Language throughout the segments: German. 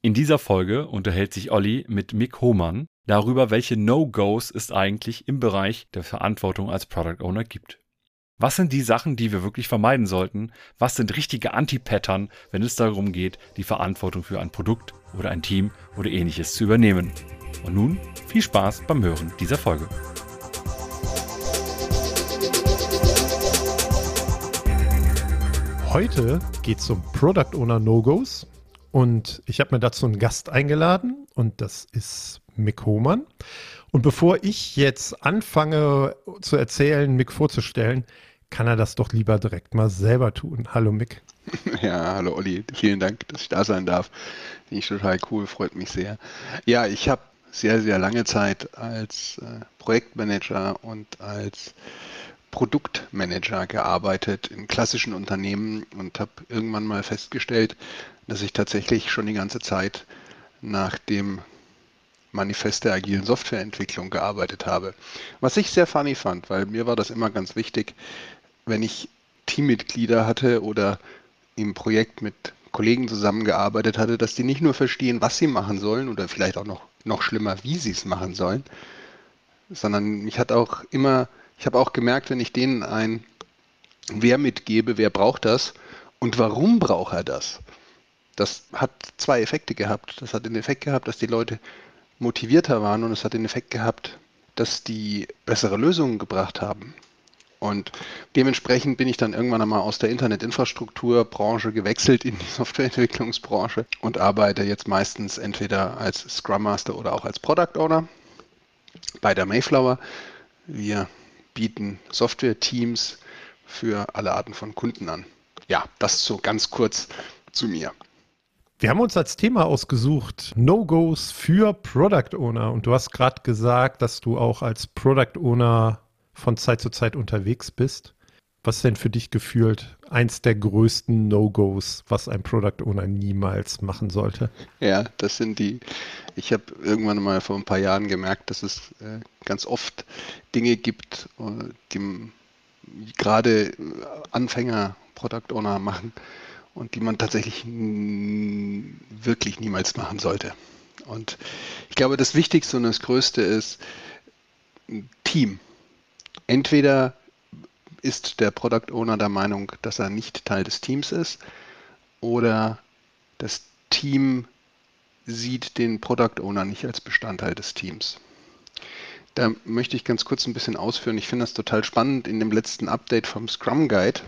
In dieser Folge unterhält sich Olli mit Mick Hohmann darüber, welche No-Gos es eigentlich im Bereich der Verantwortung als Product Owner gibt. Was sind die Sachen, die wir wirklich vermeiden sollten? Was sind richtige Anti-Pattern, wenn es darum geht, die Verantwortung für ein Produkt oder ein Team oder ähnliches zu übernehmen? Und nun viel Spaß beim Hören dieser Folge. Heute geht es um Product Owner No-Gos und ich habe mir dazu einen Gast eingeladen und das ist Mick Hohmann. Und bevor ich jetzt anfange zu erzählen, Mick vorzustellen, kann er das doch lieber direkt mal selber tun. Hallo Mick. Ja, hallo Olli. Vielen Dank, dass ich da sein darf. Finde ich total cool, freut mich sehr. Ja, ich habe sehr, sehr lange Zeit als äh, Projektmanager und als Produktmanager gearbeitet in klassischen Unternehmen und habe irgendwann mal festgestellt, dass ich tatsächlich schon die ganze Zeit nach dem Manifest der agilen Softwareentwicklung gearbeitet habe. Was ich sehr funny fand, weil mir war das immer ganz wichtig, wenn ich Teammitglieder hatte oder im Projekt mit Kollegen zusammengearbeitet hatte, dass die nicht nur verstehen, was sie machen sollen oder vielleicht auch noch, noch schlimmer, wie sie es machen sollen, sondern mich hat auch immer, ich habe auch gemerkt, wenn ich denen ein Wer mitgebe, wer braucht das und warum braucht er das, das hat zwei Effekte gehabt. Das hat den Effekt gehabt, dass die Leute motivierter waren und es hat den Effekt gehabt, dass die bessere Lösungen gebracht haben. Und dementsprechend bin ich dann irgendwann einmal aus der Internetinfrastrukturbranche gewechselt in die Softwareentwicklungsbranche und arbeite jetzt meistens entweder als Scrum Master oder auch als Product Owner bei der Mayflower. Wir bieten Software-Teams für alle Arten von Kunden an. Ja, das so ganz kurz zu mir. Wir haben uns als Thema ausgesucht No-Gos für Product Owner. Und du hast gerade gesagt, dass du auch als Product Owner von Zeit zu Zeit unterwegs bist. Was ist denn für dich gefühlt eins der größten No-Gos, was ein Product Owner niemals machen sollte? Ja, das sind die. Ich habe irgendwann mal vor ein paar Jahren gemerkt, dass es äh, ganz oft Dinge gibt, äh, die gerade Anfänger Product Owner machen, und die man tatsächlich wirklich niemals machen sollte. Und ich glaube, das Wichtigste und das Größte ist Team. Entweder ist der Product Owner der Meinung, dass er nicht Teil des Teams ist, oder das Team sieht den Product Owner nicht als Bestandteil des Teams. Da möchte ich ganz kurz ein bisschen ausführen. Ich finde das total spannend. In dem letzten Update vom Scrum Guide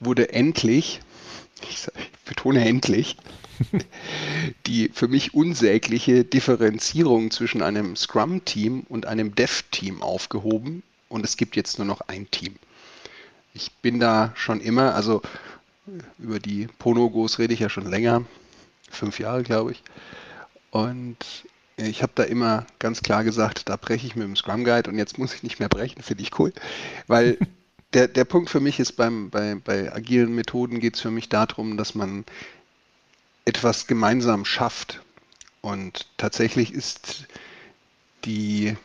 wurde endlich ich betone endlich, die für mich unsägliche Differenzierung zwischen einem Scrum-Team und einem Dev-Team aufgehoben. Und es gibt jetzt nur noch ein Team. Ich bin da schon immer, also über die Ponogos rede ich ja schon länger, fünf Jahre glaube ich, und ich habe da immer ganz klar gesagt, da breche ich mit dem Scrum Guide und jetzt muss ich nicht mehr brechen, finde ich cool, weil der, der Punkt für mich ist, beim, bei, bei agilen Methoden geht es für mich darum, dass man etwas gemeinsam schafft. Und tatsächlich ist die,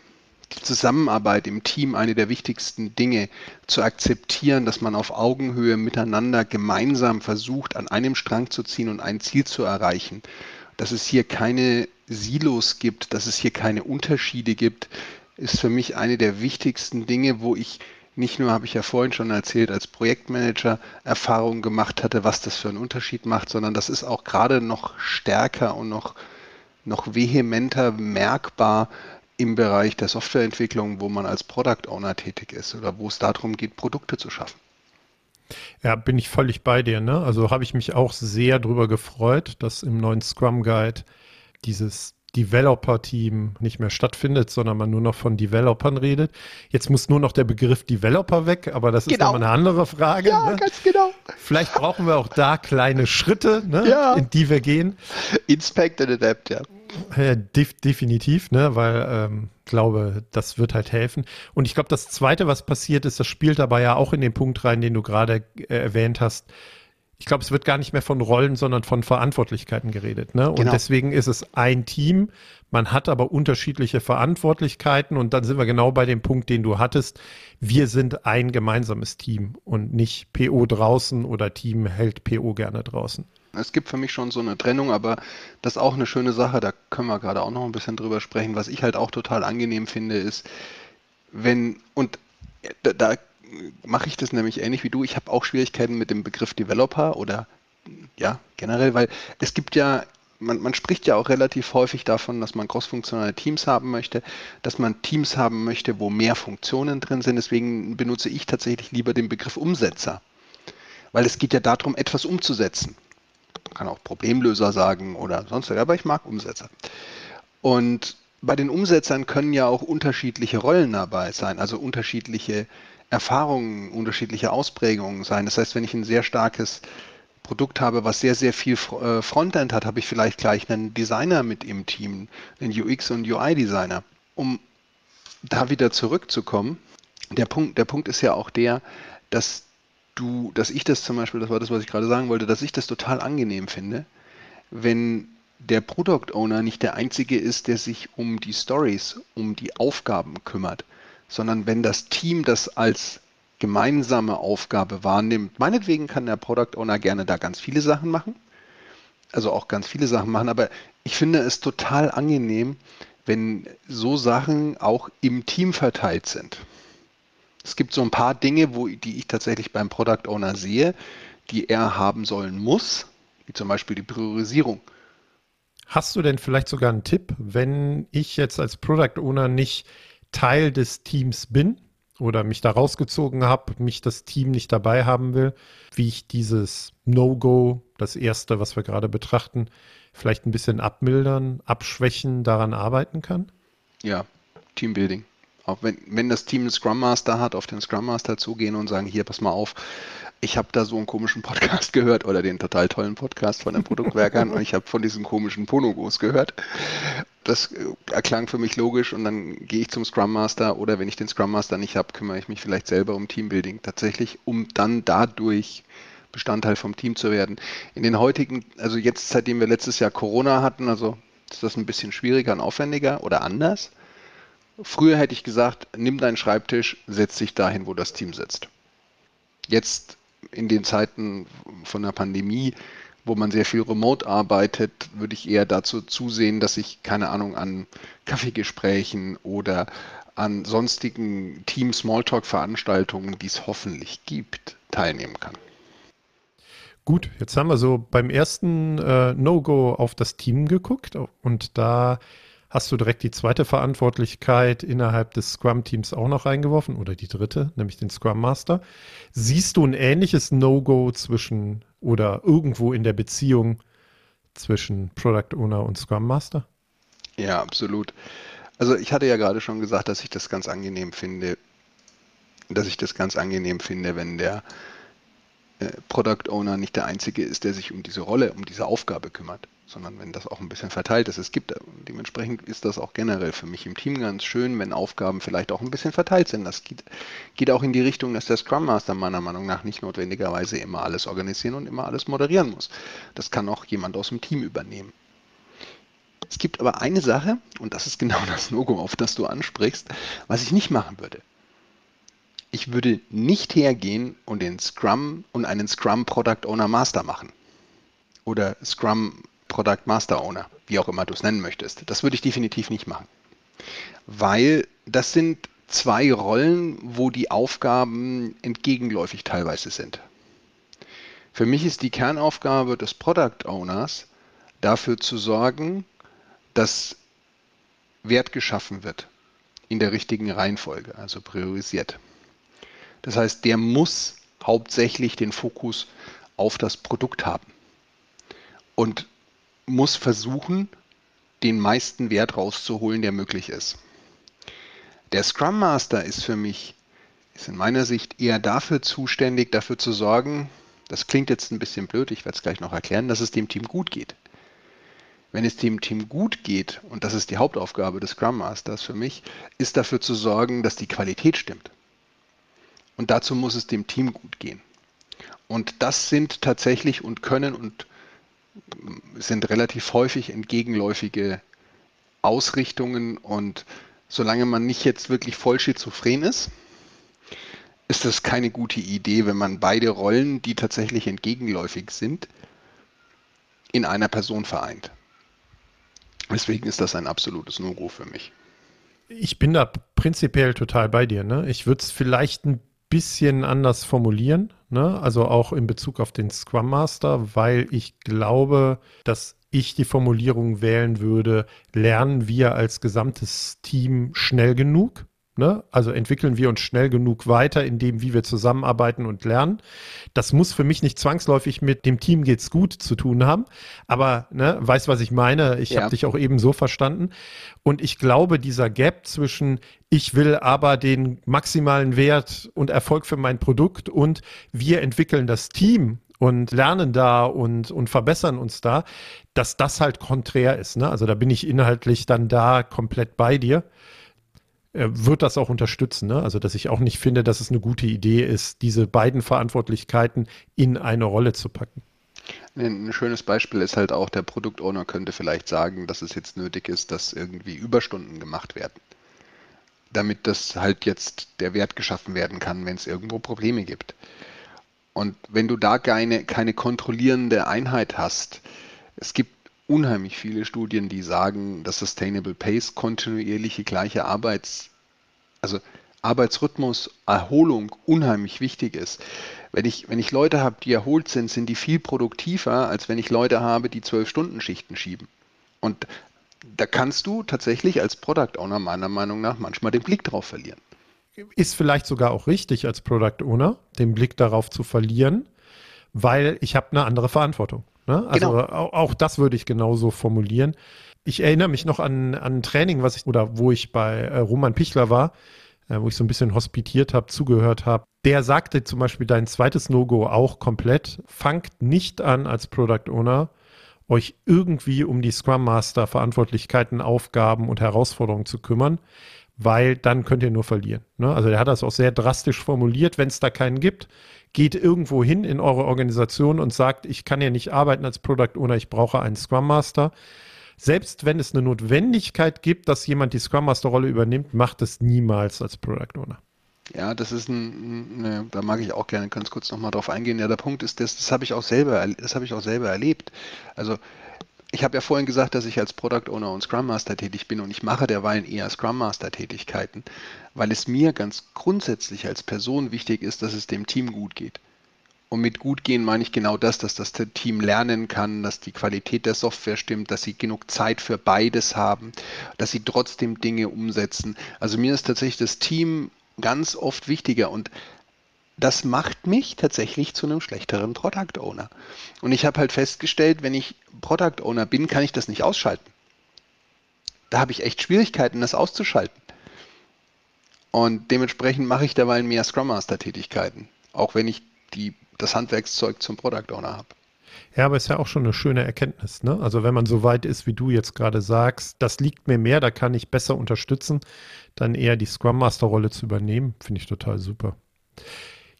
die Zusammenarbeit im Team eine der wichtigsten Dinge, zu akzeptieren, dass man auf Augenhöhe miteinander gemeinsam versucht, an einem Strang zu ziehen und ein Ziel zu erreichen. Dass es hier keine Silos gibt, dass es hier keine Unterschiede gibt, ist für mich eine der wichtigsten Dinge, wo ich nicht nur, habe ich ja vorhin schon erzählt, als Projektmanager Erfahrungen gemacht hatte, was das für einen Unterschied macht, sondern das ist auch gerade noch stärker und noch, noch vehementer merkbar im Bereich der Softwareentwicklung, wo man als Product Owner tätig ist oder wo es darum geht, Produkte zu schaffen. Ja, bin ich völlig bei dir. Ne? Also habe ich mich auch sehr darüber gefreut, dass im neuen Scrum Guide dieses Developer-Team nicht mehr stattfindet, sondern man nur noch von Developern redet. Jetzt muss nur noch der Begriff Developer weg, aber das genau. ist nochmal eine andere Frage. Ja, ne? ganz genau. Vielleicht brauchen wir auch da kleine Schritte, ne, ja. in die wir gehen. Inspect and Adapt, ja. ja def definitiv, ne, weil ähm, glaube, das wird halt helfen. Und ich glaube, das Zweite, was passiert ist, das spielt dabei ja auch in den Punkt rein, den du gerade äh, erwähnt hast, ich glaube, es wird gar nicht mehr von Rollen, sondern von Verantwortlichkeiten geredet. Ne? Und Genau. deswegen ist es ein Team. Man hat aber unterschiedliche Verantwortlichkeiten und dann sind wir genau bei dem Punkt, den du hattest. Wir sind ein gemeinsames Team und nicht PO draußen oder Team hält PO gerne draußen. Es gibt für mich schon so eine Trennung, aber das ist auch eine schöne Sache, da können wir gerade auch noch ein bisschen drüber sprechen. Was ich halt auch total angenehm finde, ist, wenn, und da, da mache ich das nämlich ähnlich wie du, ich habe auch Schwierigkeiten mit dem Begriff Developer oder ja, generell, weil es gibt ja, man, man spricht ja auch relativ häufig davon, dass man crossfunktionale Teams haben möchte, dass man Teams haben möchte, wo mehr Funktionen drin sind. Deswegen benutze ich tatsächlich lieber den Begriff Umsetzer, weil es geht ja darum, etwas umzusetzen. Man kann auch Problemlöser sagen oder sonst was, aber ich mag Umsetzer. Und bei den Umsetzern können ja auch unterschiedliche Rollen dabei sein, also unterschiedliche Erfahrungen, unterschiedliche Ausprägungen sein. Das heißt, wenn ich ein sehr starkes Produkt habe, was sehr, sehr viel äh, Frontend hat, habe ich vielleicht gleich einen Designer mit im Team, einen UX- und UI-Designer. Um da wieder zurückzukommen, der Punkt, der Punkt ist ja auch der, dass du, dass ich das zum Beispiel, das war das, was ich gerade sagen wollte, dass ich das total angenehm finde, wenn der Product Owner nicht der Einzige ist, der sich um die Stories, um die Aufgaben kümmert, sondern wenn das Team das als gemeinsame Aufgabe wahrnimmt. Meinetwegen kann der Product Owner gerne da ganz viele Sachen machen, also auch ganz viele Sachen machen, aber ich finde es total angenehm, wenn so Sachen auch im Team verteilt sind. Es gibt so ein paar Dinge, wo, die ich tatsächlich beim Product Owner sehe, die er haben sollen muss, wie zum Beispiel die Priorisierung. Hast du denn vielleicht sogar einen Tipp, wenn ich jetzt als Product Owner nicht Teil des Teams bin oder mich da rausgezogen habe, mich das Team nicht dabei haben will, wie ich dieses No-Go, das erste, was wir gerade betrachten, vielleicht ein bisschen abmildern, abschwächen, daran arbeiten kann? Ja, Teambuilding. Auch wenn, wenn das Team einen Scrum Master hat, auf den Scrum Master zugehen und sagen, hier, pass mal auf, ich habe da so einen komischen Podcast gehört oder den total tollen Podcast von den Produktwerkern und ich habe von diesen komischen Ponogos gehört. Das äh, erklang für mich logisch und dann gehe ich zum Scrum Master oder wenn ich den Scrum Master nicht habe, kümmere ich mich vielleicht selber um Teambuilding tatsächlich, um dann dadurch Bestandteil vom Team zu werden. In den heutigen, also jetzt, seitdem wir letztes Jahr Corona hatten, also ist das ein bisschen schwieriger und aufwendiger oder anders. Früher hätte ich gesagt, nimm deinen Schreibtisch, setz dich dahin, wo das Team sitzt. Jetzt in den Zeiten von der Pandemie, wo man sehr viel remote arbeitet, würde ich eher dazu zusehen, dass ich, keine Ahnung, an Kaffeegesprächen oder an sonstigen Team-Smalltalk-Veranstaltungen, die es hoffentlich gibt, teilnehmen kann. Gut, jetzt haben wir so beim ersten äh, No-Go auf das Team geguckt und da hast du direkt die zweite Verantwortlichkeit innerhalb des Scrum-Teams auch noch reingeworfen oder die dritte, nämlich den Scrum Master. Siehst du ein ähnliches No-Go zwischen oder irgendwo in der Beziehung zwischen Product Owner und Scrum Master? Ja, absolut. Also ich hatte ja gerade schon gesagt, dass ich das ganz angenehm finde, dass ich das ganz angenehm finde, wenn der äh, Product Owner nicht der Einzige ist, der sich um diese Rolle, um diese Aufgabe kümmert, sondern wenn das auch ein bisschen verteilt ist. Es gibt, äh, dementsprechend ist das auch generell für mich im Team ganz schön, wenn Aufgaben vielleicht auch ein bisschen verteilt sind. Das geht, geht auch in die Richtung, dass der Scrum Master meiner Meinung nach nicht notwendigerweise immer alles organisieren und immer alles moderieren muss. Das kann auch jemand aus dem Team übernehmen. Es gibt aber eine Sache, und das ist genau das Logo, auf das du ansprichst, was ich nicht machen würde. Ich würde nicht hergehen und den Scrum und einen Scrum Product Owner Master machen. Oder Scrum Product Master Owner, wie auch immer du es nennen möchtest. Das würde ich definitiv nicht machen. Weil das sind zwei Rollen, wo die Aufgaben entgegenläufig teilweise sind. Für mich ist die Kernaufgabe des Product Owners, dafür zu sorgen, dass Wert geschaffen wird in der richtigen Reihenfolge, also priorisiert. Das heißt, der muss hauptsächlich den Fokus auf das Produkt haben und muss versuchen, den meisten Wert rauszuholen, der möglich ist. Der Scrum Master ist für mich, ist in meiner Sicht eher dafür zuständig, dafür zu sorgen, das klingt jetzt ein bisschen blöd, ich werde es gleich noch erklären, dass es dem Team gut geht. Wenn es dem Team gut geht, und das ist die Hauptaufgabe des Scrum Masters für mich, ist dafür zu sorgen, dass die Qualität stimmt. Und dazu muss es dem Team gut gehen. Und das sind tatsächlich und können und sind relativ häufig entgegenläufige Ausrichtungen und solange man nicht jetzt wirklich voll schizophren ist, ist das keine gute Idee, wenn man beide Rollen, die tatsächlich entgegenläufig sind, in einer Person vereint. Deswegen ist das ein absolutes No-Go für mich. Ich bin da prinzipiell total bei dir. Ne? Ich würde es vielleicht ein bisschen anders formulieren, ne? also auch in Bezug auf den Scrum Master, weil ich glaube, dass ich die Formulierung wählen würde, lernen wir als gesamtes Team schnell genug? Ne? Also entwickeln wir uns schnell genug weiter in dem, wie wir zusammenarbeiten und lernen. Das muss für mich nicht zwangsläufig mit dem Team geht's gut zu tun haben, aber ne, weißt, was ich meine. Ich ja. habe dich auch eben so verstanden. Und ich glaube, dieser Gap zwischen ich will aber den maximalen Wert und Erfolg für mein Produkt und wir entwickeln das Team und lernen da und, und verbessern uns da, dass das halt konträr ist. Ne? Also da bin ich inhaltlich dann da komplett bei dir wird das auch unterstützen. Ne? Also, dass ich auch nicht finde, dass es eine gute Idee ist, diese beiden Verantwortlichkeiten in eine Rolle zu packen. Ein schönes Beispiel ist halt auch, der Produktowner könnte vielleicht sagen, dass es jetzt nötig ist, dass irgendwie Überstunden gemacht werden. Damit das halt jetzt der Wert geschaffen werden kann, wenn es irgendwo Probleme gibt. Und wenn du da keine, keine kontrollierende Einheit hast, es gibt unheimlich viele Studien, die sagen, dass Sustainable Pace kontinuierliche gleiche Arbeits, also Arbeitsrhythmus, Erholung unheimlich wichtig ist. Wenn ich, wenn ich Leute habe, die erholt sind, sind die viel produktiver, als wenn ich Leute habe, die zwölf Stunden Schichten schieben. Und da kannst du tatsächlich als Product Owner meiner Meinung nach manchmal den Blick drauf verlieren. Ist vielleicht sogar auch richtig als Product Owner, den Blick darauf zu verlieren, weil ich habe eine andere Verantwortung. Ne? Also genau. auch, auch, das würde ich genauso formulieren. Ich erinnere mich noch an, an ein Training, was ich, oder wo ich bei äh, Roman Pichler war, äh, wo ich so ein bisschen hospitiert habe, zugehört habe. Der sagte zum Beispiel dein zweites No-Go auch komplett. Fangt nicht an als Product Owner, euch irgendwie um die Scrum Master Verantwortlichkeiten, Aufgaben und Herausforderungen zu kümmern, weil dann könnt ihr nur verlieren. Ne? Also der hat das auch sehr drastisch formuliert, wenn es da keinen gibt geht irgendwo hin in eure Organisation und sagt, ich kann ja nicht arbeiten als Product Owner, ich brauche einen Scrum Master. Selbst wenn es eine Notwendigkeit gibt, dass jemand die Scrum Master Rolle übernimmt, macht es niemals als Product Owner. Ja, das ist ein, eine, da mag ich auch gerne ganz kurz nochmal drauf eingehen. Ja, der Punkt ist, das, das habe ich auch selber, das habe ich auch selber erlebt. Also ich habe ja vorhin gesagt, dass ich als Product Owner und Scrum Master tätig bin und ich mache derweil eher Scrum Master Tätigkeiten, weil es mir ganz grundsätzlich als Person wichtig ist, dass es dem Team gut geht. Und mit gut gehen meine ich genau das, dass das Team lernen kann, dass die Qualität der Software stimmt, dass sie genug Zeit für beides haben, dass sie trotzdem Dinge umsetzen. Also mir ist tatsächlich das Team ganz oft wichtiger und das macht mich tatsächlich zu einem schlechteren Product Owner. Und ich habe halt festgestellt, wenn ich Product Owner bin, kann ich das nicht ausschalten. Da habe ich echt Schwierigkeiten, das auszuschalten. Und dementsprechend mache ich derweil mehr Scrum Master Tätigkeiten, auch wenn ich die, das Handwerkszeug zum Product Owner habe. Ja, aber ist ja auch schon eine schöne Erkenntnis. Ne? Also wenn man so weit ist, wie du jetzt gerade sagst, das liegt mir mehr, da kann ich besser unterstützen, dann eher die Scrum Master Rolle zu übernehmen, finde ich total super.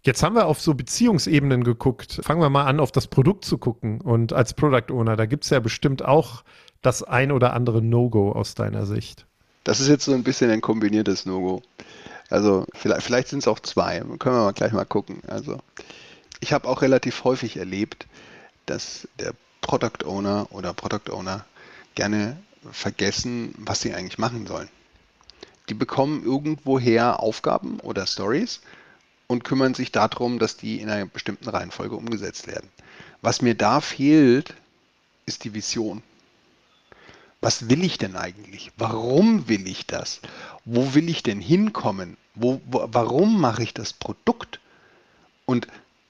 Jetzt haben wir auf so Beziehungsebenen geguckt. Fangen wir mal an, auf das Produkt zu gucken. Und als Product Owner, da gibt es ja bestimmt auch das ein oder andere No-Go aus deiner Sicht. Das ist jetzt so ein bisschen ein kombiniertes No-Go. Also vielleicht, vielleicht sind es auch zwei. Können wir mal gleich mal gucken. Also ich habe auch relativ häufig erlebt, dass der Product Owner oder Product Owner gerne vergessen, was sie eigentlich machen sollen. Die bekommen irgendwoher Aufgaben oder Stories und kümmern sich darum, dass die in einer bestimmten Reihenfolge umgesetzt werden. Was mir da fehlt, ist die Vision. Was will ich denn eigentlich? Warum will ich das? Wo will ich denn hinkommen? Wo, wo, warum mache ich das Produkt? Und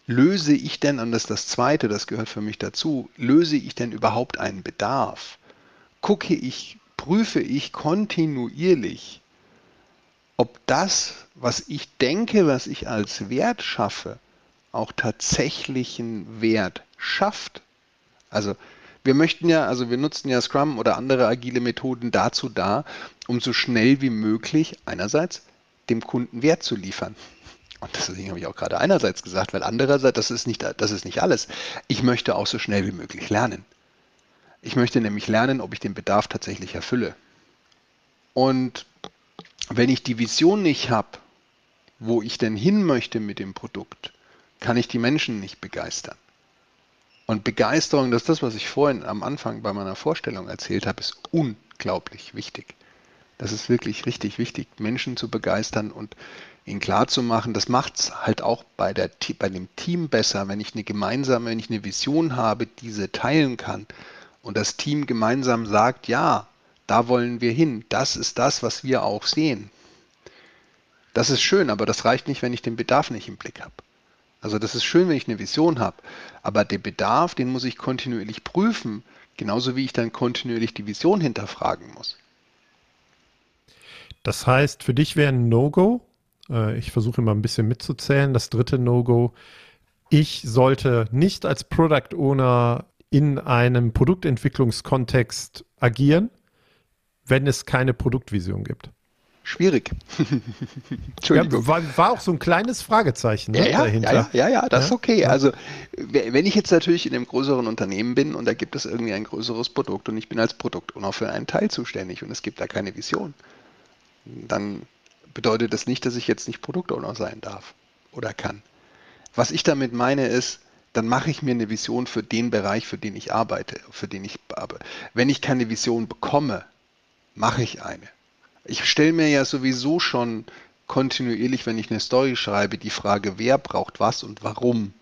löse ich denn, und das ist das Zweite, das gehört für mich dazu, löse ich denn überhaupt einen Bedarf? Gucke ich, prüfe ich kontinuierlich, ob das, was ich denke, was ich als Wert schaffe, auch tatsächlichen Wert schafft. Also wir möchten ja, also wir nutzen ja Scrum oder andere agile Methoden dazu da, um so schnell wie möglich einerseits dem Kunden Wert zu liefern. Und deswegen habe ich auch gerade einerseits gesagt, weil andererseits, das ist nicht, das ist nicht alles. Ich möchte auch so schnell wie möglich lernen. Ich möchte nämlich lernen, ob ich den Bedarf tatsächlich erfülle. Und wenn ich die Vision nicht habe, wo ich denn hin möchte mit dem Produkt, kann ich die Menschen nicht begeistern. Und Begeisterung, das ist das, was ich vorhin am Anfang bei meiner Vorstellung erzählt habe, ist unglaublich wichtig. Das ist wirklich richtig wichtig, Menschen zu begeistern und ihnen klarzumachen, das macht es halt auch bei, der, bei dem Team besser, wenn ich eine gemeinsame, wenn ich eine Vision habe, diese teilen kann und das Team gemeinsam sagt, ja, da wollen wir hin, das ist das, was wir auch sehen. Das ist schön, aber das reicht nicht, wenn ich den Bedarf nicht im Blick habe. Also das ist schön, wenn ich eine Vision habe, aber den Bedarf, den muss ich kontinuierlich prüfen, genauso wie ich dann kontinuierlich die Vision hinterfragen muss. Das heißt, für dich wäre ein No-Go, äh, ich versuche immer ein bisschen mitzuzählen, das dritte No-Go, ich sollte nicht als Product Owner in einem Produktentwicklungskontext agieren, wenn es keine Produktvision gibt? Schwierig. Ja, war, war, auch so ein kleines Fragezeichen ne, ja, dahinter. Ja, ja, ja, das ist okay. Also wenn ich jetzt natürlich in einem größeren Unternehmen bin und da gibt es irgendwie ein größeres Produkt und ich bin als Produktowner für einen Teil zuständig und es gibt da keine Vision, dann bedeutet das nicht, dass ich jetzt nicht Produktowner sein darf oder kann. Was ich damit meine ist, dann mache ich mir eine Vision für den Bereich, für den ich arbeite, für den ich arbeite. Wenn ich keine Vision bekomme, mache ich eine. Ich stelle mir ja sowieso schon kontinuierlich, wenn ich eine Story schreibe, die Frage, wer braucht was und warum.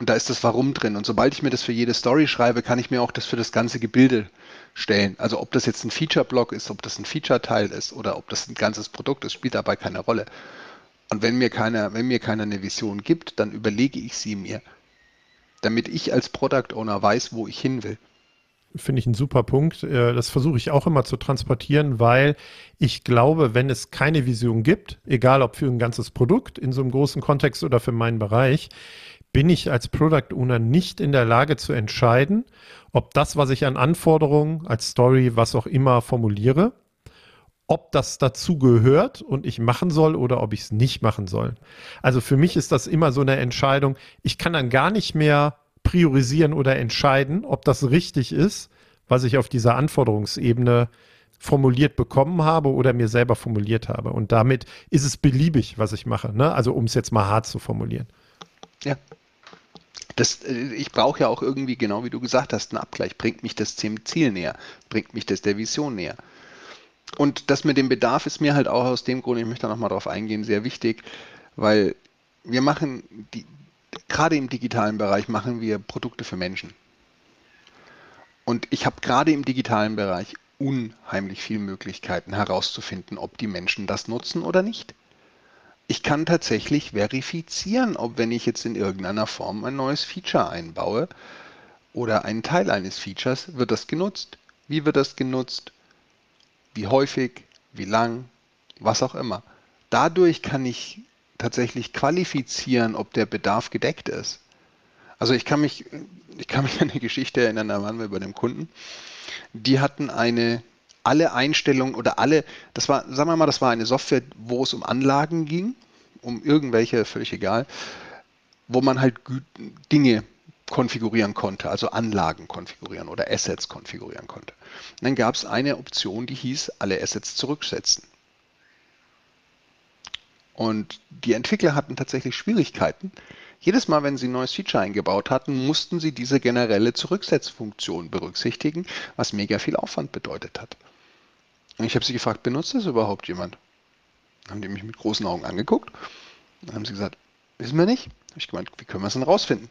Und da ist das Warum drin. Und sobald ich mir das für jede Story schreibe, kann ich mir auch das für das ganze Gebilde stellen. Also ob das jetzt ein Feature-Block ist, ob das ein Feature-Teil ist oder ob das ein ganzes Produkt ist, spielt dabei keine Rolle. Und wenn mir keiner, wenn mir keiner eine Vision gibt, dann überlege ich sie mir damit ich als Product Owner weiß, wo ich hin will. Finde ich einen super Punkt. Äh, das versuche ich auch immer zu transportieren, weil ich glaube, wenn es keine Vision gibt, egal ob für ein ganzes Produkt in so einem großen Kontext oder für meinen Bereich, bin ich als Product Owner nicht in der Lage zu entscheiden, ob das, was ich an Anforderungen als Story, was auch immer formuliere, ob das dazu gehört und ich machen soll oder ob ich es nicht machen soll. Also für mich ist das immer so eine Entscheidung. Ich kann dann gar nicht mehr priorisieren oder entscheiden, ob das richtig ist, was ich auf dieser Anforderungsebene formuliert bekommen habe oder mir selber formuliert habe. Und damit ist es beliebig, was ich mache. Ne? Also um es jetzt mal hart zu formulieren. Ja. Das, äh, ich brauche ja auch irgendwie, genau wie du gesagt hast, einen Abgleich. Bringt mich das dem Ziel näher? Bringt mich das der Vision näher? Und das mit dem Bedarf ist mir halt auch aus dem Grund, ich möchte da nochmal drauf eingehen, sehr wichtig, weil wir machen, die, gerade im digitalen Bereich machen wir Produkte für Menschen. Und ich habe gerade im digitalen Bereich unheimlich viele Möglichkeiten herauszufinden, ob die Menschen das nutzen oder nicht. Ich kann tatsächlich verifizieren, ob wenn ich jetzt in irgendeiner Form ein neues Feature einbaue oder einen Teil eines Features, wird das genutzt. Wie wird das genutzt? wie häufig, wie lang, was auch immer. Dadurch kann ich tatsächlich qualifizieren, ob der Bedarf gedeckt ist. Also ich kann mich, ich kann mich an eine Geschichte erinnern, da waren wir bei dem Kunden. Die hatten eine, alle Einstellungen oder alle, das war, sagen wir mal, das war eine Software, wo es um Anlagen ging, um irgendwelche, völlig egal, wo man halt Dinge konfigurieren konnte, also Anlagen konfigurieren oder Assets konfigurieren konnte. Und dann gab es eine Option, die hieß, alle Assets zurücksetzen. Und die Entwickler hatten tatsächlich Schwierigkeiten. Jedes Mal, wenn sie ein neues Feature eingebaut hatten, mussten sie diese generelle Zurücksetzfunktion berücksichtigen, was mega viel Aufwand bedeutet hat. Und ich habe sie gefragt, benutzt das überhaupt jemand? Dann haben die mich mit großen Augen angeguckt. Dann haben sie gesagt, wissen wir nicht. Habe ich gemeint, wie können wir es denn rausfinden?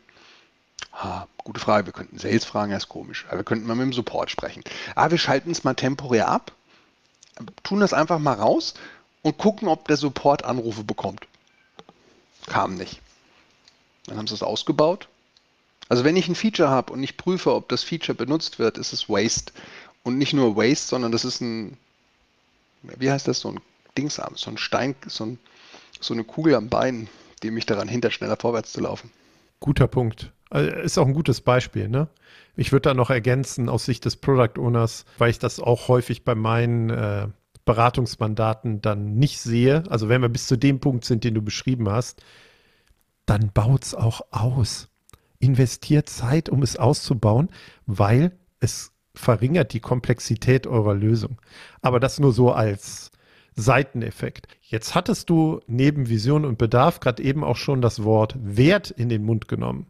Ha, gute Frage. Wir könnten Sales fragen, das ist komisch. Aber wir könnten mal mit dem Support sprechen. Ah, wir schalten es mal temporär ab, tun das einfach mal raus und gucken, ob der Support Anrufe bekommt. Kam nicht. Dann haben sie es ausgebaut. Also wenn ich ein Feature habe und ich prüfe, ob das Feature benutzt wird, ist es Waste. Und nicht nur Waste, sondern das ist ein, wie heißt das, so ein Dingsarm, so ein Stein, so, ein, so eine Kugel am Bein, die mich daran hindert, schneller vorwärts zu laufen. Guter Punkt. Also, ist auch ein gutes Beispiel, ne? Ich würde da noch ergänzen aus Sicht des Product Owners, weil ich das auch häufig bei meinen äh, Beratungsmandaten dann nicht sehe, also wenn wir bis zu dem Punkt sind, den du beschrieben hast, dann baut es auch aus. Investiert Zeit, um es auszubauen, weil es verringert die Komplexität eurer Lösung. Aber das nur so als Seiteneffekt. Jetzt hattest du neben Vision und Bedarf gerade eben auch schon das Wort Wert in den Mund genommen.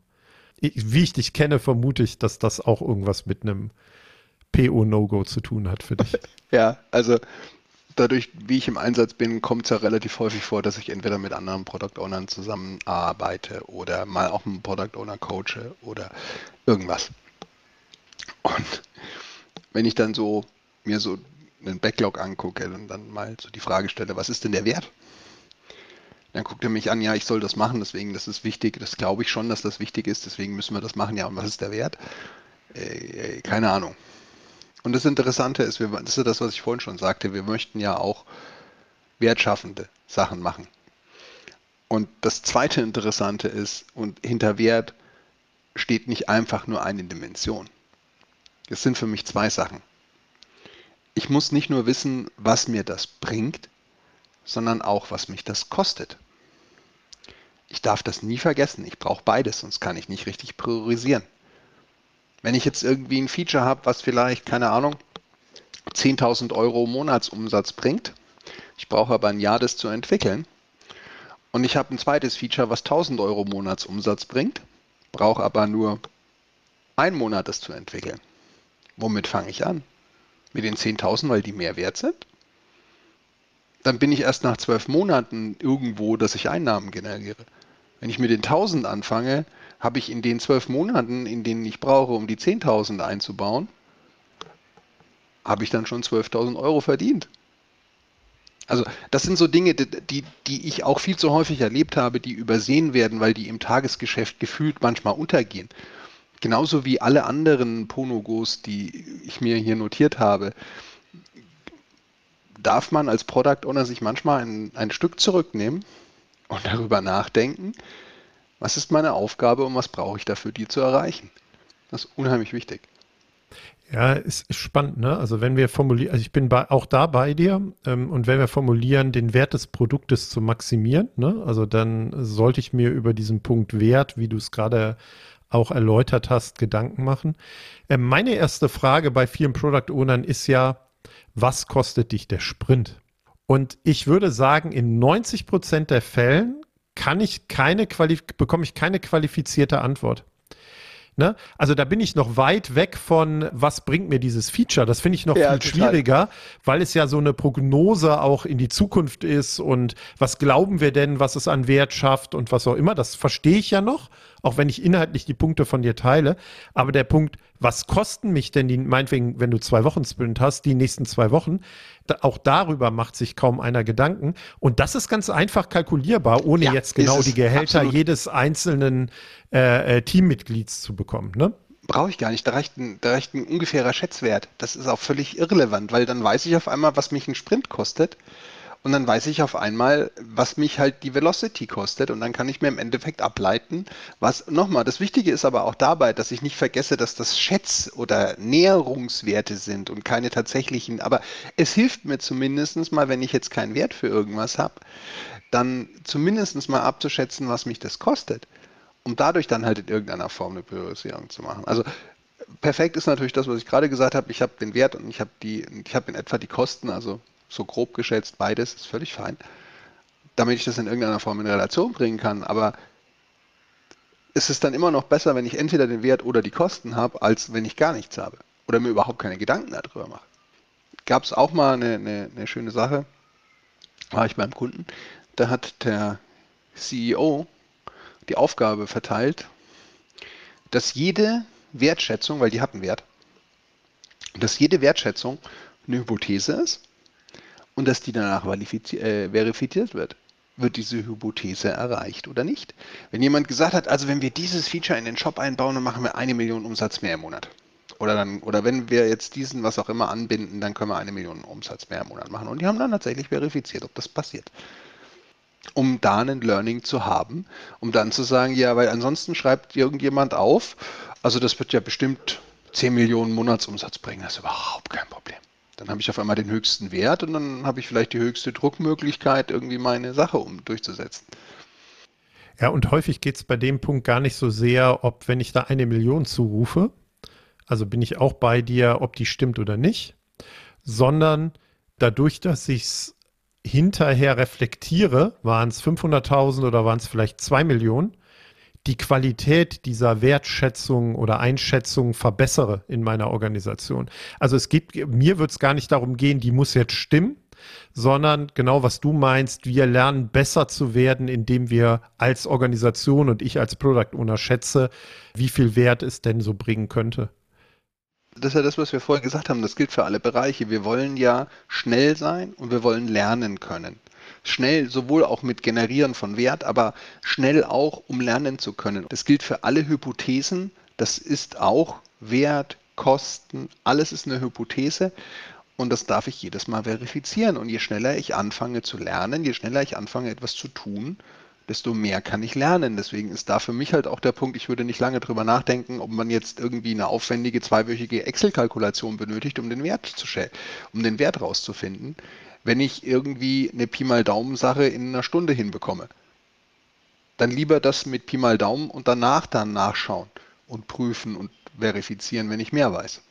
Ich, wie ich dich kenne, vermute ich, dass das auch irgendwas mit einem PO-No-Go zu tun hat für dich. Ja, also dadurch, wie ich im Einsatz bin, kommt es ja relativ häufig vor, dass ich entweder mit anderen Product Ownern zusammenarbeite oder mal auch einen Product Owner coache oder irgendwas. Und wenn ich dann so mir so einen Backlog angucke und dann mal so die Frage stelle, was ist denn der Wert? Dann guckt er mich an, ja, ich soll das machen, deswegen, das ist wichtig, das glaube ich schon, dass das wichtig ist, deswegen müssen wir das machen, ja, und was ist der Wert? Äh, keine Ahnung. Und das Interessante ist, wir, das ist das, was ich vorhin schon sagte, wir möchten ja auch wertschaffende Sachen machen. Und das zweite Interessante ist, und hinter Wert steht nicht einfach nur eine Dimension. Es sind für mich zwei Sachen. Ich muss nicht nur wissen, was mir das bringt, sondern auch, was mich das kostet. Ich darf das nie vergessen. Ich brauche beides, sonst kann ich nicht richtig priorisieren. Wenn ich jetzt irgendwie ein Feature habe, was vielleicht, keine Ahnung, 10.000 Euro Monatsumsatz bringt, ich brauche aber ein Jahr, das zu entwickeln, und ich habe ein zweites Feature, was 1000 Euro Monatsumsatz bringt, brauche aber nur einen Monat, das zu entwickeln. Womit fange ich an? Mit den 10.000, weil die mehr wert sind? Dann bin ich erst nach zwölf Monaten irgendwo, dass ich Einnahmen generiere. Wenn ich mit den 1000 anfange, habe ich in den zwölf Monaten, in denen ich brauche, um die 10.000 einzubauen, habe ich dann schon 12.000 Euro verdient. Also das sind so Dinge, die, die ich auch viel zu häufig erlebt habe, die übersehen werden, weil die im Tagesgeschäft gefühlt manchmal untergehen. Genauso wie alle anderen Ponogos, die ich mir hier notiert habe, darf man als Product Owner sich manchmal ein, ein Stück zurücknehmen und darüber nachdenken, was ist meine Aufgabe und was brauche ich dafür, die zu erreichen. Das ist unheimlich wichtig. Ja, ist, ist spannend, ne? Also wenn wir formulieren, also ich bin bei, auch da bei dir ähm, und wenn wir formulieren, den Wert des Produktes zu maximieren, ne? Also dann sollte ich mir über diesen Punkt Wert, wie du es gerade auch erläutert hast, Gedanken machen. Äh, meine erste Frage bei vielen Product Ownern ist ja, was kostet dich der Sprint? Und ich würde sagen, in 90 Prozent der Fällen kann ich keine bekomme ich keine qualifizierte Antwort. Ne? Also da bin ich noch weit weg von, was bringt mir dieses Feature? Das finde ich noch ja, viel total. schwieriger, weil es ja so eine Prognose auch in die Zukunft ist und was glauben wir denn, was es an Wert schafft und was auch immer. Das verstehe ich ja noch, auch wenn ich inhaltlich die Punkte von dir teile. Aber der Punkt, was kosten mich denn die, meinetwegen, wenn du zwei Wochen Sprint hast, die nächsten zwei Wochen, da, auch darüber macht sich kaum einer Gedanken. Und das ist ganz einfach kalkulierbar, ohne ja, jetzt genau die Gehälter absolut. jedes einzelnen äh, äh, Teammitglieds zu bekommen. Ne? Brauche ich gar nicht. Da reicht, ein, da reicht ein ungefährer Schätzwert. Das ist auch völlig irrelevant, weil dann weiß ich auf einmal, was mich ein Sprint kostet und dann weiß ich auf einmal, was mich halt die Velocity kostet und dann kann ich mir im Endeffekt ableiten, was nochmal, das Wichtige ist aber auch dabei, dass ich nicht vergesse, dass das Schätz- oder Näherungswerte sind und keine tatsächlichen, aber es hilft mir zumindest mal, wenn ich jetzt keinen Wert für irgendwas habe, dann zumindest mal abzuschätzen, was mich das kostet, um dadurch dann halt in irgendeiner Form eine Priorisierung zu machen. Also perfekt ist natürlich das, was ich gerade gesagt habe. Ich habe den Wert und ich habe die, ich habe in etwa die Kosten, also so grob geschätzt beides, ist völlig fein, damit ich das in irgendeiner Form in Relation bringen kann. Aber es ist dann immer noch besser, wenn ich entweder den Wert oder die Kosten habe, als wenn ich gar nichts habe oder mir überhaupt keine Gedanken darüber mache. Gab es auch mal eine, eine, eine schöne Sache, war ich beim Kunden, da hat der CEO die Aufgabe verteilt, dass jede Wertschätzung, weil die hatten Wert, dass jede Wertschätzung eine Hypothese ist und dass die danach äh, verifiziert wird. Wird diese Hypothese erreicht oder nicht? Wenn jemand gesagt hat, also wenn wir dieses Feature in den Shop einbauen, dann machen wir eine Million Umsatz mehr im Monat. Oder, dann, oder wenn wir jetzt diesen, was auch immer, anbinden, dann können wir eine Million Umsatz mehr im Monat machen. Und die haben dann tatsächlich verifiziert, ob das passiert. Um da ein Learning zu haben, um dann zu sagen, ja, weil ansonsten schreibt irgendjemand auf, also das wird ja bestimmt 10 Millionen Monatsumsatz bringen, das ist überhaupt kein Problem. Dann habe ich auf einmal den höchsten Wert und dann habe ich vielleicht die höchste Druckmöglichkeit, irgendwie meine Sache um durchzusetzen. Ja, und häufig geht es bei dem Punkt gar nicht so sehr, ob wenn ich da eine Million zurufe, also bin ich auch bei dir, ob die stimmt oder nicht, sondern dadurch, dass ich es hinterher reflektiere, waren es 500.000 oder waren es vielleicht zwei Millionen, die Qualität dieser Wertschätzung oder Einschätzung verbessere in meiner Organisation. Also es geht, mir wird es gar nicht darum gehen, die muss jetzt stimmen, sondern genau was du meinst, wir lernen besser zu werden, indem wir als Organisation und ich als Product Owner schätze, wie viel Wert es denn so bringen könnte. Das ist ja das, was wir vorher gesagt haben. Das gilt für alle Bereiche. Wir wollen ja schnell sein und wir wollen lernen können. Schnell sowohl auch mit Generieren von Wert, aber schnell auch, um lernen zu können. Das gilt für alle Hypothesen. Das ist auch Wert, Kosten, alles ist eine Hypothese. Und das darf ich jedes Mal verifizieren. Und je schneller ich anfange zu lernen, je schneller ich anfange etwas zu tun, desto mehr kann ich lernen. Deswegen ist da für mich halt auch der Punkt, ich würde nicht lange drüber nachdenken, ob man jetzt irgendwie eine aufwendige zweiwöchige Excel-Kalkulation benötigt, um den Wert zu um den Wert rauszufinden, wenn ich irgendwie eine Pi mal Daumen-Sache in einer Stunde hinbekomme. Dann lieber das mit Pi mal Daumen und danach dann nachschauen und prüfen und verifizieren, wenn ich mehr weiß.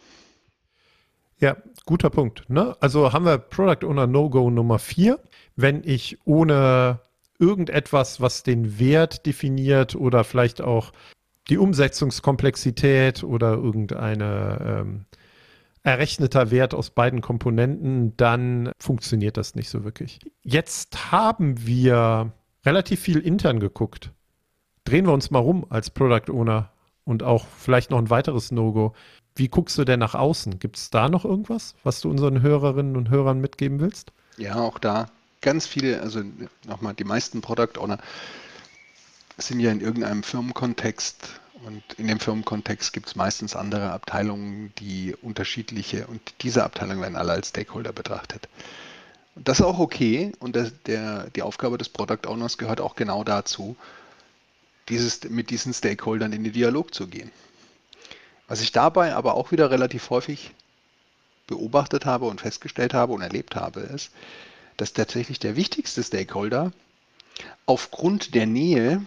Ja, guter Punkt. Ne? Also haben wir Product Owner No-Go Nummer 4. Wenn ich ohne irgendetwas, was den Wert definiert oder vielleicht auch die Umsetzungskomplexität oder irgendeine ähm, errechneter Wert aus beiden Komponenten, dann funktioniert das nicht so wirklich. Jetzt haben wir relativ viel intern geguckt. Drehen wir uns mal rum als Product Owner und auch vielleicht noch ein weiteres No-Go. Wie guckst du denn nach außen? Gibt es da noch irgendwas, was du unseren Hörerinnen und Hörern mitgeben willst? Ja, auch da ganz viele, also nochmal, die meisten Product Owner sind ja in irgendeinem Firmenkontext und in dem Firmenkontext gibt es meistens andere Abteilungen, die unterschiedliche und diese Abteilungen werden alle als Stakeholder betrachtet. Und das ist auch okay und der, der, die Aufgabe des Product Owners gehört auch genau dazu, dieses, mit diesen Stakeholdern in den Dialog zu gehen. Was ich dabei aber auch wieder relativ häufig beobachtet habe und festgestellt habe und erlebt habe, ist, dass tatsächlich der wichtigste Stakeholder aufgrund der Nähe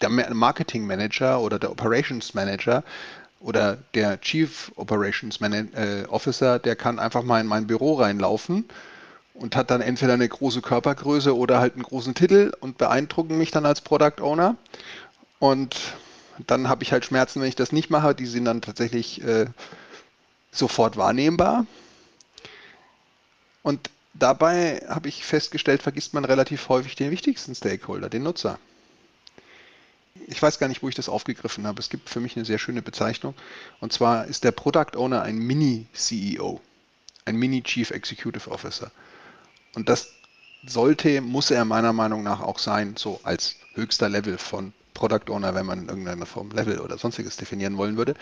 der Marketing Manager oder der Operations Manager oder der Chief Operations Manager, äh, Officer, der kann einfach mal in mein Büro reinlaufen und hat dann entweder eine große Körpergröße oder halt einen großen Titel und beeindrucken mich dann als Product Owner. Und dann habe ich halt Schmerzen, wenn ich das nicht mache. Die sind dann tatsächlich äh, sofort wahrnehmbar. Und dabei habe ich festgestellt, vergisst man relativ häufig den wichtigsten Stakeholder, den Nutzer. Ich weiß gar nicht, wo ich das aufgegriffen habe. Es gibt für mich eine sehr schöne Bezeichnung. Und zwar ist der Product Owner ein Mini-CEO, ein Mini-Chief Executive Officer. Und das sollte, muss er meiner Meinung nach auch sein, so als höchster Level von Product Owner, wenn man in irgendeiner Form Level oder sonstiges definieren wollen würde,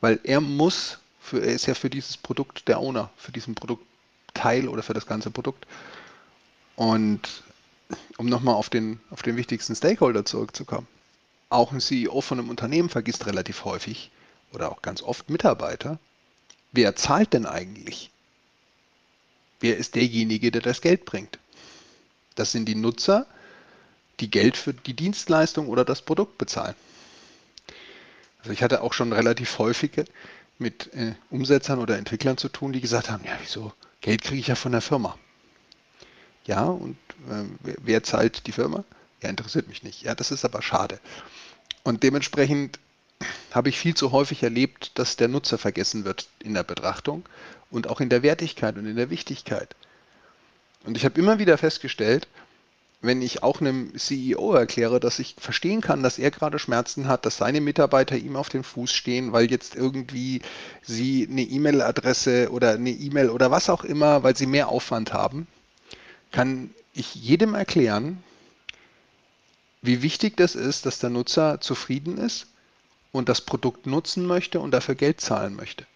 weil er muss, für, er ist ja für dieses Produkt der Owner, für diesen Produktteil oder für das ganze Produkt. Und um nochmal auf den, auf den wichtigsten Stakeholder zurückzukommen, auch ein CEO von einem Unternehmen vergisst relativ häufig oder auch ganz oft Mitarbeiter. Wer zahlt denn eigentlich? Wer ist derjenige, der das Geld bringt? Das sind die Nutzer, die Geld für die Dienstleistung oder das Produkt bezahlen. Also ich hatte auch schon relativ häufig mit äh, Umsetzern oder Entwicklern zu tun, die gesagt haben, ja, wieso, Geld kriege ich ja von der Firma. Ja, und äh, wer, wer zahlt die Firma? Ja, interessiert mich nicht. Ja, das ist aber schade. Und dementsprechend habe ich viel zu häufig erlebt, dass der Nutzer vergessen wird in der Betrachtung und auch in der Wertigkeit und in der Wichtigkeit. Und ich habe immer wieder festgestellt, wenn ich auch einem CEO erkläre, dass ich verstehen kann, dass er gerade Schmerzen hat, dass seine Mitarbeiter ihm auf den Fuß stehen, weil jetzt irgendwie sie eine E-Mail-Adresse oder eine E-Mail oder was auch immer, weil sie mehr Aufwand haben, kann ich jedem erklären, wie wichtig das ist, dass der Nutzer zufrieden ist und das Produkt nutzen möchte und dafür Geld zahlen möchte.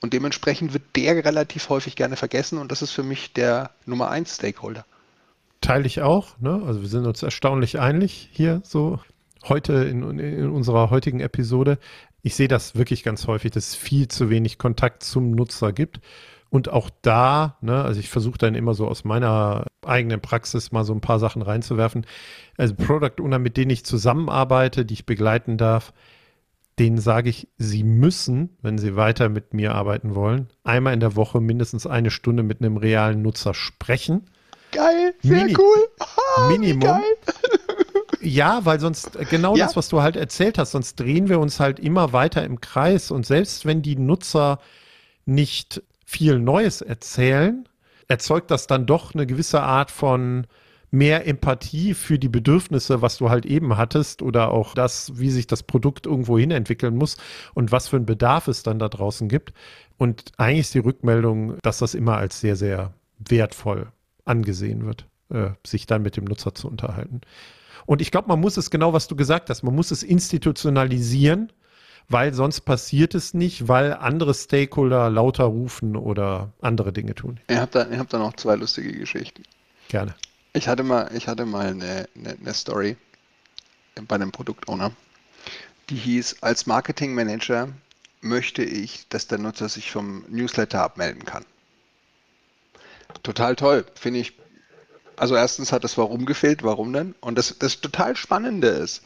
Und dementsprechend wird der relativ häufig gerne vergessen und das ist für mich der Nummer 1 Stakeholder teile ich auch. Ne? Also wir sind uns erstaunlich einig hier so. heute in, in unserer heutigen Episode. Ich sehe das wirklich ganz häufig, dass es viel zu wenig Kontakt zum Nutzer gibt. Und auch da, ne, also ich versuche dann immer so aus meiner eigenen Praxis mal so ein paar Sachen reinzuwerfen. Also Product Owner, mit denen ich zusammenarbeite, die ich begleiten darf, denen sage ich, sie müssen, wenn sie weiter mit mir arbeiten wollen, einmal in der Woche mindestens eine Stunde mit einem realen Nutzer sprechen. Geil, sehr Mini cool. Ah, Minimum. Ja, weil sonst äh, genau ja. das, was du halt erzählt hast, sonst drehen wir uns halt immer weiter im Kreis und selbst wenn die Nutzer nicht viel Neues erzählen, erzeugt das dann doch eine gewisse Art von mehr Empathie für die Bedürfnisse, was du halt eben hattest oder auch das, wie sich das Produkt irgendwo hin entwickeln muss und was für einen Bedarf es dann da draußen gibt. Und eigentlich ist die Rückmeldung, dass das immer als sehr, sehr wertvoll angesehen wird, äh, sich dann mit dem Nutzer zu unterhalten. Und ich glaube, man muss es genau, was du gesagt hast, man muss es institutionalisieren weil sonst passiert es nicht, weil andere Stakeholder lauter rufen oder andere Dinge tun. Ich habe da, hab da noch zwei lustige Geschichten. Gerne. Ich hatte mal, ich hatte mal eine, eine, eine Story bei einem Produktowner, die hieß, als Marketingmanager möchte ich, dass der Nutzer sich vom Newsletter abmelden kann. Total toll, finde ich. Also erstens hat das Warum gefehlt, warum denn? Und das, das total Spannende ist,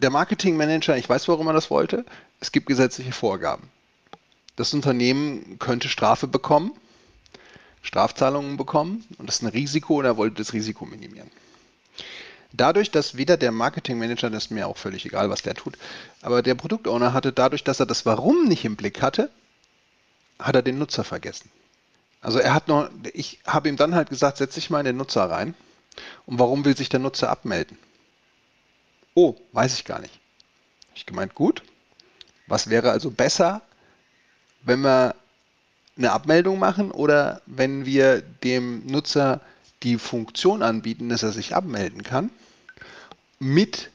der Marketingmanager, ich weiß, warum er das wollte, es gibt gesetzliche Vorgaben. Das Unternehmen könnte Strafe bekommen, Strafzahlungen bekommen und das ist ein Risiko und er wollte das Risiko minimieren. Dadurch, dass weder der Marketingmanager, das ist mir auch völlig egal, was der tut, aber der Produktowner hatte dadurch, dass er das Warum nicht im Blick hatte, hat er den Nutzer vergessen. Also er hat noch, ich habe ihm dann halt gesagt, setz dich mal in den Nutzer rein. Und warum will sich der Nutzer abmelden? Oh, weiß ich gar nicht. Hab ich gemeint, gut. Was wäre also besser, wenn wir eine Abmeldung machen oder wenn wir dem Nutzer die Funktion anbieten, dass er sich abmelden kann, mit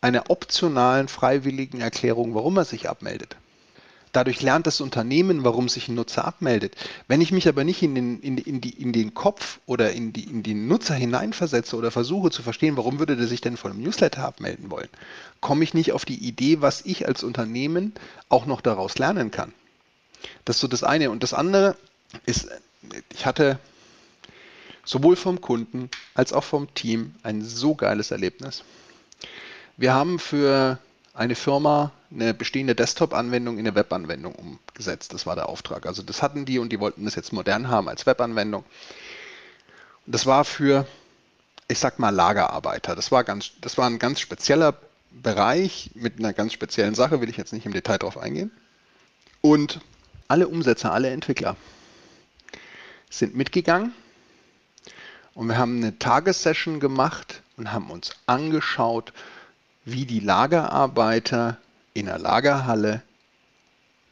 einer optionalen freiwilligen Erklärung, warum er sich abmeldet. Dadurch lernt das Unternehmen, warum sich ein Nutzer abmeldet. Wenn ich mich aber nicht in den, in, in, die, in den Kopf oder in, die, in den Nutzer hineinversetze oder versuche zu verstehen, warum würde der sich denn von einem Newsletter abmelden wollen, komme ich nicht auf die Idee, was ich als Unternehmen auch noch daraus lernen kann. Das ist so das eine. Und das andere ist, ich hatte sowohl vom Kunden als auch vom Team ein so geiles Erlebnis. Wir haben für eine Firma eine bestehende Desktop-Anwendung in eine Web-Anwendung umgesetzt. Das war der Auftrag. Also das hatten die und die wollten das jetzt modern haben als Web-Anwendung. Das war für, ich sag mal, Lagerarbeiter. Das war, ganz, das war ein ganz spezieller Bereich mit einer ganz speziellen Sache, will ich jetzt nicht im Detail drauf eingehen. Und alle Umsetzer, alle Entwickler sind mitgegangen und wir haben eine Tagessession gemacht und haben uns angeschaut, wie die Lagerarbeiter in der Lagerhalle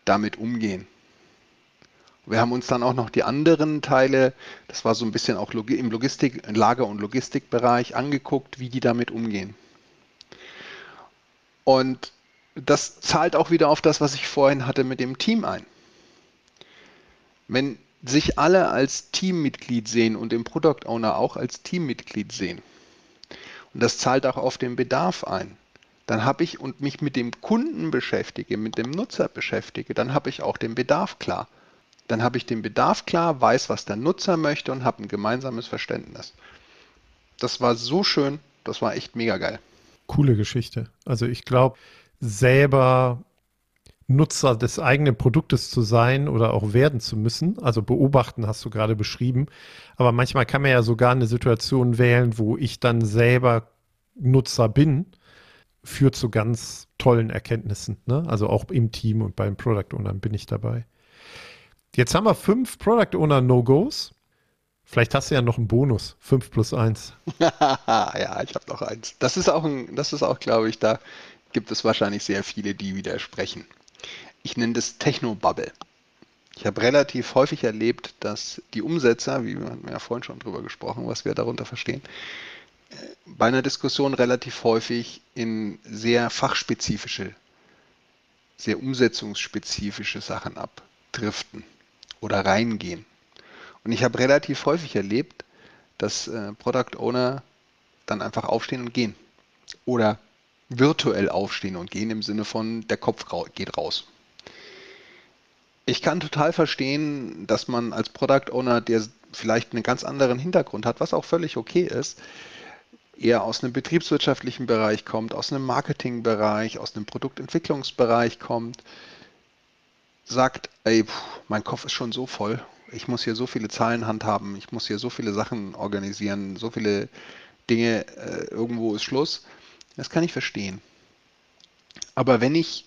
damit umgehen. Wir haben uns dann auch noch die anderen Teile, das war so ein bisschen auch im Logistik, Lager- und Logistikbereich angeguckt, wie die damit umgehen. Und das zahlt auch wieder auf das, was ich vorhin hatte mit dem Team ein. Wenn sich alle als Teammitglied sehen und den Product Owner auch als Teammitglied sehen, und das zahlt auch auf den Bedarf ein, dann habe ich und mich mit dem Kunden beschäftige, mit dem Nutzer beschäftige, dann habe ich auch den Bedarf klar. Dann habe ich den Bedarf klar, weiß, was der Nutzer möchte und habe ein gemeinsames Verständnis. Das war so schön, das war echt mega geil. Coole Geschichte. Also ich glaube, selber Nutzer des eigenen Produktes zu sein oder auch werden zu müssen. Also beobachten hast du gerade beschrieben. Aber manchmal kann man ja sogar eine Situation wählen, wo ich dann selber Nutzer bin führt zu ganz tollen Erkenntnissen. Ne? Also auch im Team und beim Product Owner bin ich dabei. Jetzt haben wir fünf Product Owner No-Gos. Vielleicht hast du ja noch einen Bonus. Fünf plus eins. ja, ich habe noch eins. Das ist auch, auch, glaube ich, da gibt es wahrscheinlich sehr viele, die widersprechen. Ich nenne das Techno-Bubble. Ich habe relativ häufig erlebt, dass die Umsetzer, wie wir ja vorhin schon drüber gesprochen, was wir darunter verstehen, bei einer Diskussion relativ häufig in sehr fachspezifische, sehr umsetzungsspezifische Sachen abdriften oder reingehen. Und ich habe relativ häufig erlebt, dass äh, Product Owner dann einfach aufstehen und gehen oder virtuell aufstehen und gehen im Sinne von, der Kopf geht raus. Ich kann total verstehen, dass man als Product Owner, der vielleicht einen ganz anderen Hintergrund hat, was auch völlig okay ist, eher aus einem betriebswirtschaftlichen Bereich kommt, aus einem Marketingbereich, aus einem Produktentwicklungsbereich kommt, sagt, ey, pff, mein Kopf ist schon so voll, ich muss hier so viele Zahlen handhaben, ich muss hier so viele Sachen organisieren, so viele Dinge, äh, irgendwo ist Schluss. Das kann ich verstehen. Aber wenn ich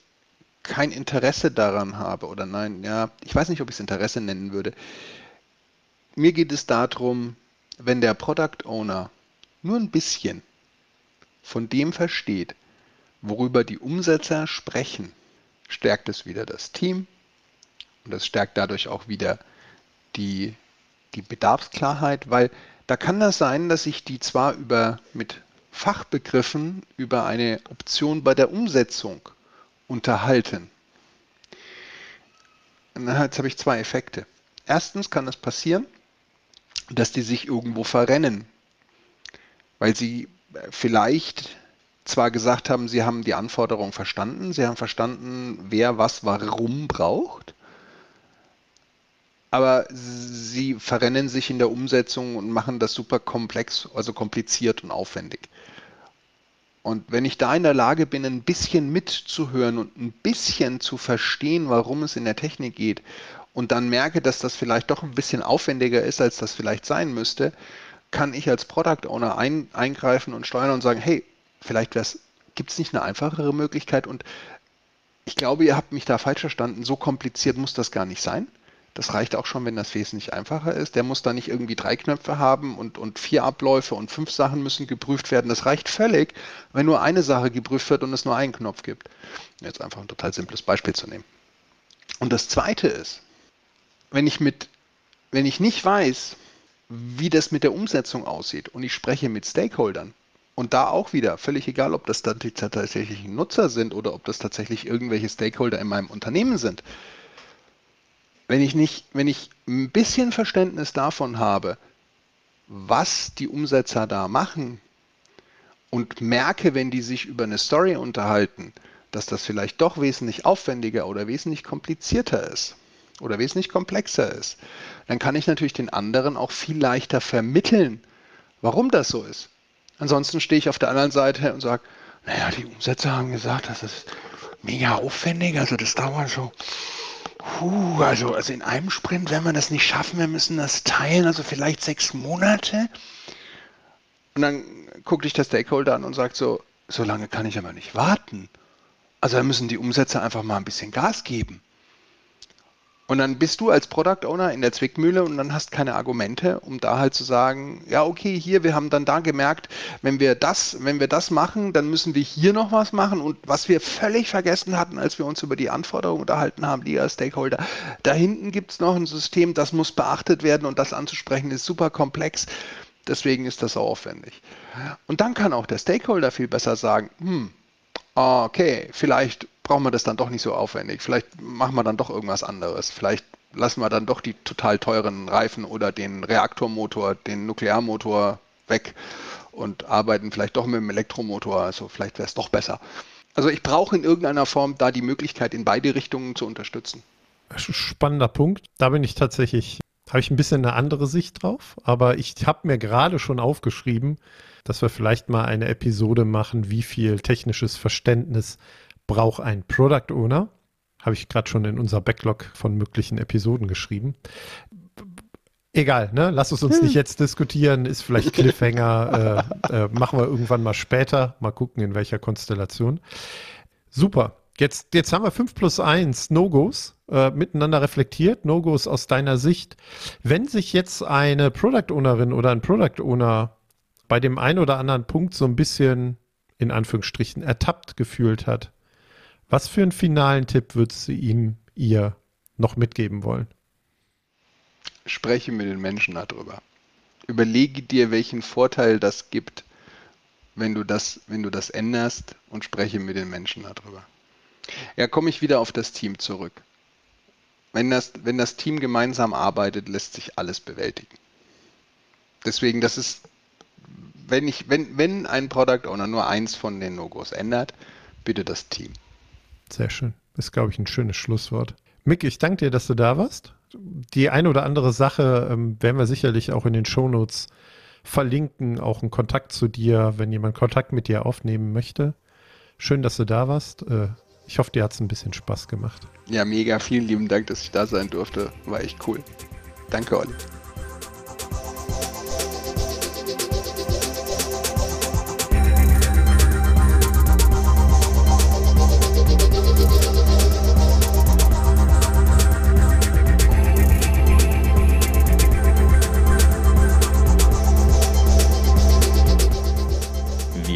kein Interesse daran habe, oder nein, ja, ich weiß nicht, ob ich es Interesse nennen würde. Mir geht es darum, wenn der Product Owner nur ein bisschen von dem versteht, worüber die Umsetzer sprechen, stärkt es wieder das Team und es stärkt dadurch auch wieder die, die Bedarfsklarheit, weil da kann das sein, dass ich die zwar über mit Fachbegriffen über eine Option bei der Umsetzung unterhalten. Jetzt habe ich zwei Effekte. Erstens kann es passieren, dass die sich irgendwo verrennen weil sie vielleicht zwar gesagt haben, sie haben die Anforderungen verstanden, sie haben verstanden, wer was warum braucht, aber sie verrennen sich in der Umsetzung und machen das super komplex, also kompliziert und aufwendig. Und wenn ich da in der Lage bin, ein bisschen mitzuhören und ein bisschen zu verstehen, warum es in der Technik geht, und dann merke, dass das vielleicht doch ein bisschen aufwendiger ist, als das vielleicht sein müsste, kann ich als Product Owner ein, eingreifen und steuern und sagen, hey, vielleicht gibt es nicht eine einfachere Möglichkeit und ich glaube, ihr habt mich da falsch verstanden. So kompliziert muss das gar nicht sein. Das reicht auch schon, wenn das wesentlich einfacher ist. Der muss da nicht irgendwie drei Knöpfe haben und, und vier Abläufe und fünf Sachen müssen geprüft werden. Das reicht völlig, wenn nur eine Sache geprüft wird und es nur einen Knopf gibt. Jetzt einfach ein total simples Beispiel zu nehmen. Und das zweite ist, wenn ich mit, wenn ich nicht weiß, wie das mit der Umsetzung aussieht. Und ich spreche mit Stakeholdern. Und da auch wieder, völlig egal, ob das dann die tatsächlichen Nutzer sind oder ob das tatsächlich irgendwelche Stakeholder in meinem Unternehmen sind, wenn ich nicht, wenn ich ein bisschen Verständnis davon habe, was die Umsetzer da machen und merke, wenn die sich über eine Story unterhalten, dass das vielleicht doch wesentlich aufwendiger oder wesentlich komplizierter ist, oder wesentlich komplexer ist, dann kann ich natürlich den anderen auch viel leichter vermitteln, warum das so ist. Ansonsten stehe ich auf der anderen Seite und sage, naja, die Umsetzer haben gesagt, das ist mega aufwendig, also das dauert so, puh, also, also in einem Sprint werden wir das nicht schaffen, wir müssen das teilen, also vielleicht sechs Monate. Und dann guckt dich der Stakeholder an und sagt so, so lange kann ich aber nicht warten. Also da müssen die Umsetzer einfach mal ein bisschen Gas geben. Und dann bist du als Product Owner in der Zwickmühle und dann hast keine Argumente, um da halt zu sagen, ja, okay, hier, wir haben dann da gemerkt, wenn wir das, wenn wir das machen, dann müssen wir hier noch was machen. Und was wir völlig vergessen hatten, als wir uns über die Anforderungen unterhalten haben, die als Stakeholder, da hinten gibt es noch ein System, das muss beachtet werden und das anzusprechen ist super komplex. Deswegen ist das so aufwendig. Und dann kann auch der Stakeholder viel besser sagen, hm, okay, vielleicht brauchen wir das dann doch nicht so aufwendig. Vielleicht machen wir dann doch irgendwas anderes. Vielleicht lassen wir dann doch die total teuren Reifen oder den Reaktormotor, den Nuklearmotor weg und arbeiten vielleicht doch mit dem Elektromotor. Also vielleicht wäre es doch besser. Also ich brauche in irgendeiner Form da die Möglichkeit, in beide Richtungen zu unterstützen. Spannender Punkt. Da bin ich tatsächlich, habe ich ein bisschen eine andere Sicht drauf, aber ich habe mir gerade schon aufgeschrieben, dass wir vielleicht mal eine Episode machen, wie viel technisches Verständnis braucht ein Product Owner. Habe ich gerade schon in unser Backlog von möglichen Episoden geschrieben. Egal, ne? Lass es uns hm. nicht jetzt diskutieren. Ist vielleicht Cliffhanger. äh, äh, machen wir irgendwann mal später. Mal gucken, in welcher Konstellation. Super. Jetzt, jetzt haben wir 5 plus 1 No-Gos äh, miteinander reflektiert. No-Gos aus deiner Sicht. Wenn sich jetzt eine Product Ownerin oder ein Product Owner bei dem einen oder anderen Punkt so ein bisschen in Anführungsstrichen ertappt gefühlt hat, was für einen finalen Tipp würdest du ihm, ihr noch mitgeben wollen? Spreche mit den Menschen darüber. Überlege dir, welchen Vorteil das gibt, wenn du das, wenn du das änderst und spreche mit den Menschen darüber. Ja, komme ich wieder auf das Team zurück. Wenn das, wenn das Team gemeinsam arbeitet, lässt sich alles bewältigen. Deswegen, das ist wenn ich, wenn, wenn ein Product Owner nur eins von den No-Gos ändert, bitte das Team. Sehr schön. Ist, glaube ich, ein schönes Schlusswort. Mick, ich danke dir, dass du da warst. Die eine oder andere Sache ähm, werden wir sicherlich auch in den Shownotes verlinken, auch einen Kontakt zu dir, wenn jemand Kontakt mit dir aufnehmen möchte. Schön, dass du da warst. Äh, ich hoffe, dir hat es ein bisschen Spaß gemacht. Ja, mega. Vielen lieben Dank, dass ich da sein durfte. War echt cool. Danke, Olli.